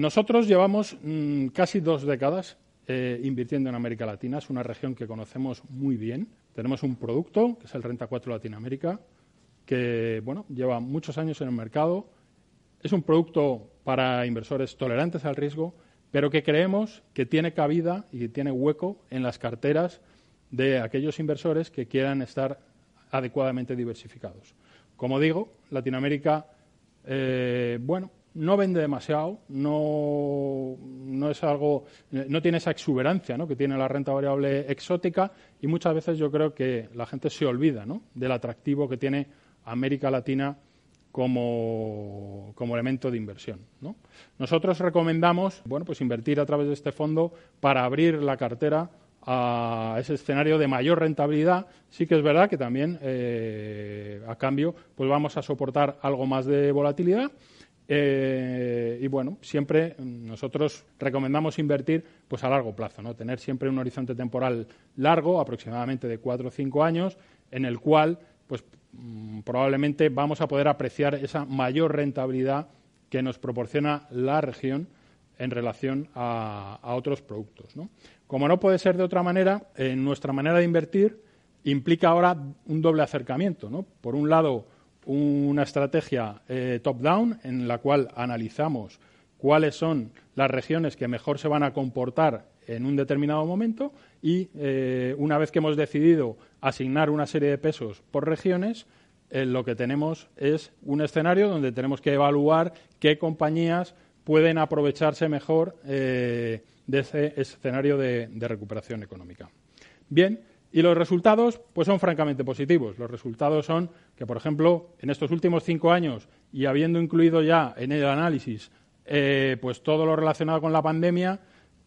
Nosotros llevamos mm, casi dos décadas eh, invirtiendo en América Latina. Es una región que conocemos muy bien. Tenemos un producto, que es el Renta 4 Latinoamérica, que bueno, lleva muchos años en el mercado. Es un producto para inversores tolerantes al riesgo, pero que creemos que tiene cabida y que tiene hueco en las carteras de aquellos inversores que quieran estar adecuadamente diversificados. Como digo, Latinoamérica, eh, bueno, no vende demasiado, no, es algo, no tiene esa exuberancia ¿no? que tiene la renta variable exótica y muchas veces yo creo que la gente se olvida del atractivo que tiene América Latina como, elemento de inversión. ¿no? Nosotros recomendamos bueno, pues invertir a través de este fondo para abrir la cartera a ese escenario de mayor rentabilidad. Sí que es verdad que también, eh, a cambio, pues vamos a soportar algo más de volatilidad eh, y bueno, siempre nosotros recomendamos invertir pues a largo plazo, ¿no? Tener siempre un horizonte temporal largo, aproximadamente de cuatro o cinco años, en el cual pues mm, probablemente vamos a poder apreciar esa mayor rentabilidad que nos proporciona la región en relación a, otros productos. Como no puede ser de otra manera, en nuestra manera de invertir implica ahora un doble acercamiento. ¿no? Por un lado, una estrategia eh, top-down en la cual analizamos cuáles son las regiones que mejor se van a comportar en un determinado momento y eh, una vez que hemos decidido asignar una serie de pesos por regiones, eh, lo que tenemos es un escenario donde tenemos que evaluar qué compañías pueden aprovecharse mejor de ese escenario de, de recuperación económica. Bien, y los resultados, pues son francamente positivos. Los resultados son que, por ejemplo, en estos últimos cinco años y habiendo incluido ya en el análisis eh, pues todo lo relacionado con la pandemia,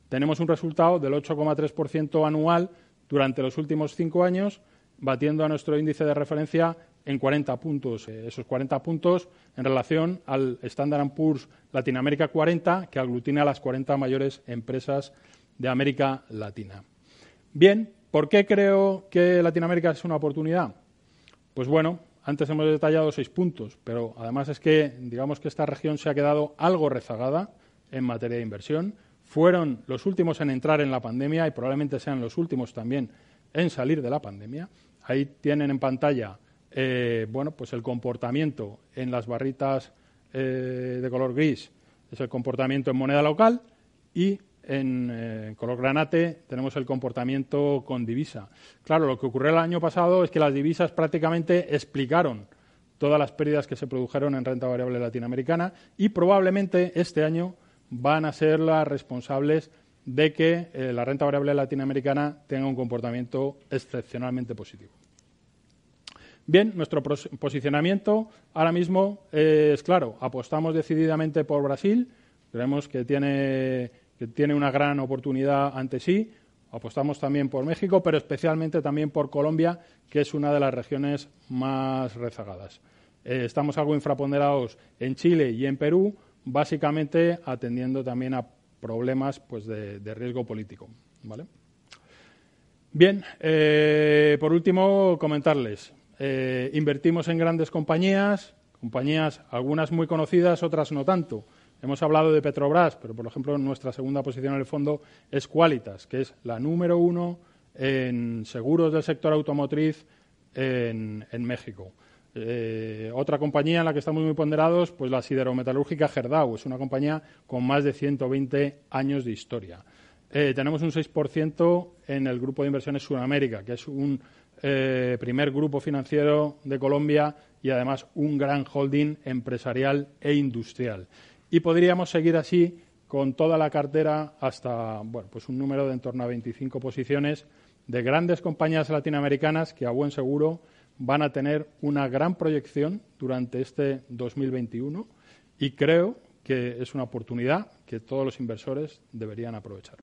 tenemos un resultado del 8,3% anual durante los últimos cinco años, batiendo a nuestro índice de referencia en 40 puntos. Eh, esos 40 puntos en relación al Standard Poor's Latinoamérica 40, que aglutina a las 40 mayores empresas de América Latina. Bien, ¿Por qué creo que Latinoamérica es una oportunidad? Pues bueno, antes hemos detallado seis puntos, pero además es que digamos que esta región se ha quedado algo rezagada en materia de inversión. Fueron los últimos en entrar en la pandemia y probablemente sean los últimos también en salir de la pandemia. Ahí tienen en pantalla eh, bueno, pues el comportamiento en las barritas eh, de color gris es el comportamiento en moneda local y en eh, color granate tenemos el comportamiento con divisa. Claro, lo que ocurrió el año pasado es que las divisas prácticamente explicaron todas las pérdidas que se produjeron en renta variable latinoamericana y probablemente este año van a ser las responsables de que eh, la renta variable latinoamericana tenga un comportamiento excepcionalmente positivo. Bien, nuestro posicionamiento ahora mismo es claro, apostamos decididamente por Brasil, creemos que tiene que tiene una gran oportunidad ante sí. Apostamos también por México, pero especialmente también por Colombia, que es una de las regiones más rezagadas. Eh, estamos algo infraponderados en Chile y en Perú, básicamente atendiendo también a problemas pues, de, riesgo político. Bien, eh, por último, comentarles. Eh, invertimos en grandes compañías, compañías algunas muy conocidas, otras no tanto. Hemos hablado de Petrobras, pero por ejemplo nuestra segunda posición en el fondo es Qualitas, que es la número uno en seguros del sector automotriz en, México. Eh, otra compañía en la que estamos muy ponderados, pues la siderometalúrgica Gerdau, es una compañía con más de 120 años de historia. Eh, tenemos un 6% en el grupo de inversiones Sudamérica, que es un eh, primer grupo financiero de Colombia y además un gran holding empresarial e industrial y podríamos seguir así con toda la cartera hasta bueno, pues un número de en torno a 25 posiciones de grandes compañías latinoamericanas que a buen seguro van a tener una gran proyección durante este 2021 y creo que es una oportunidad que todos los inversores deberían aprovechar.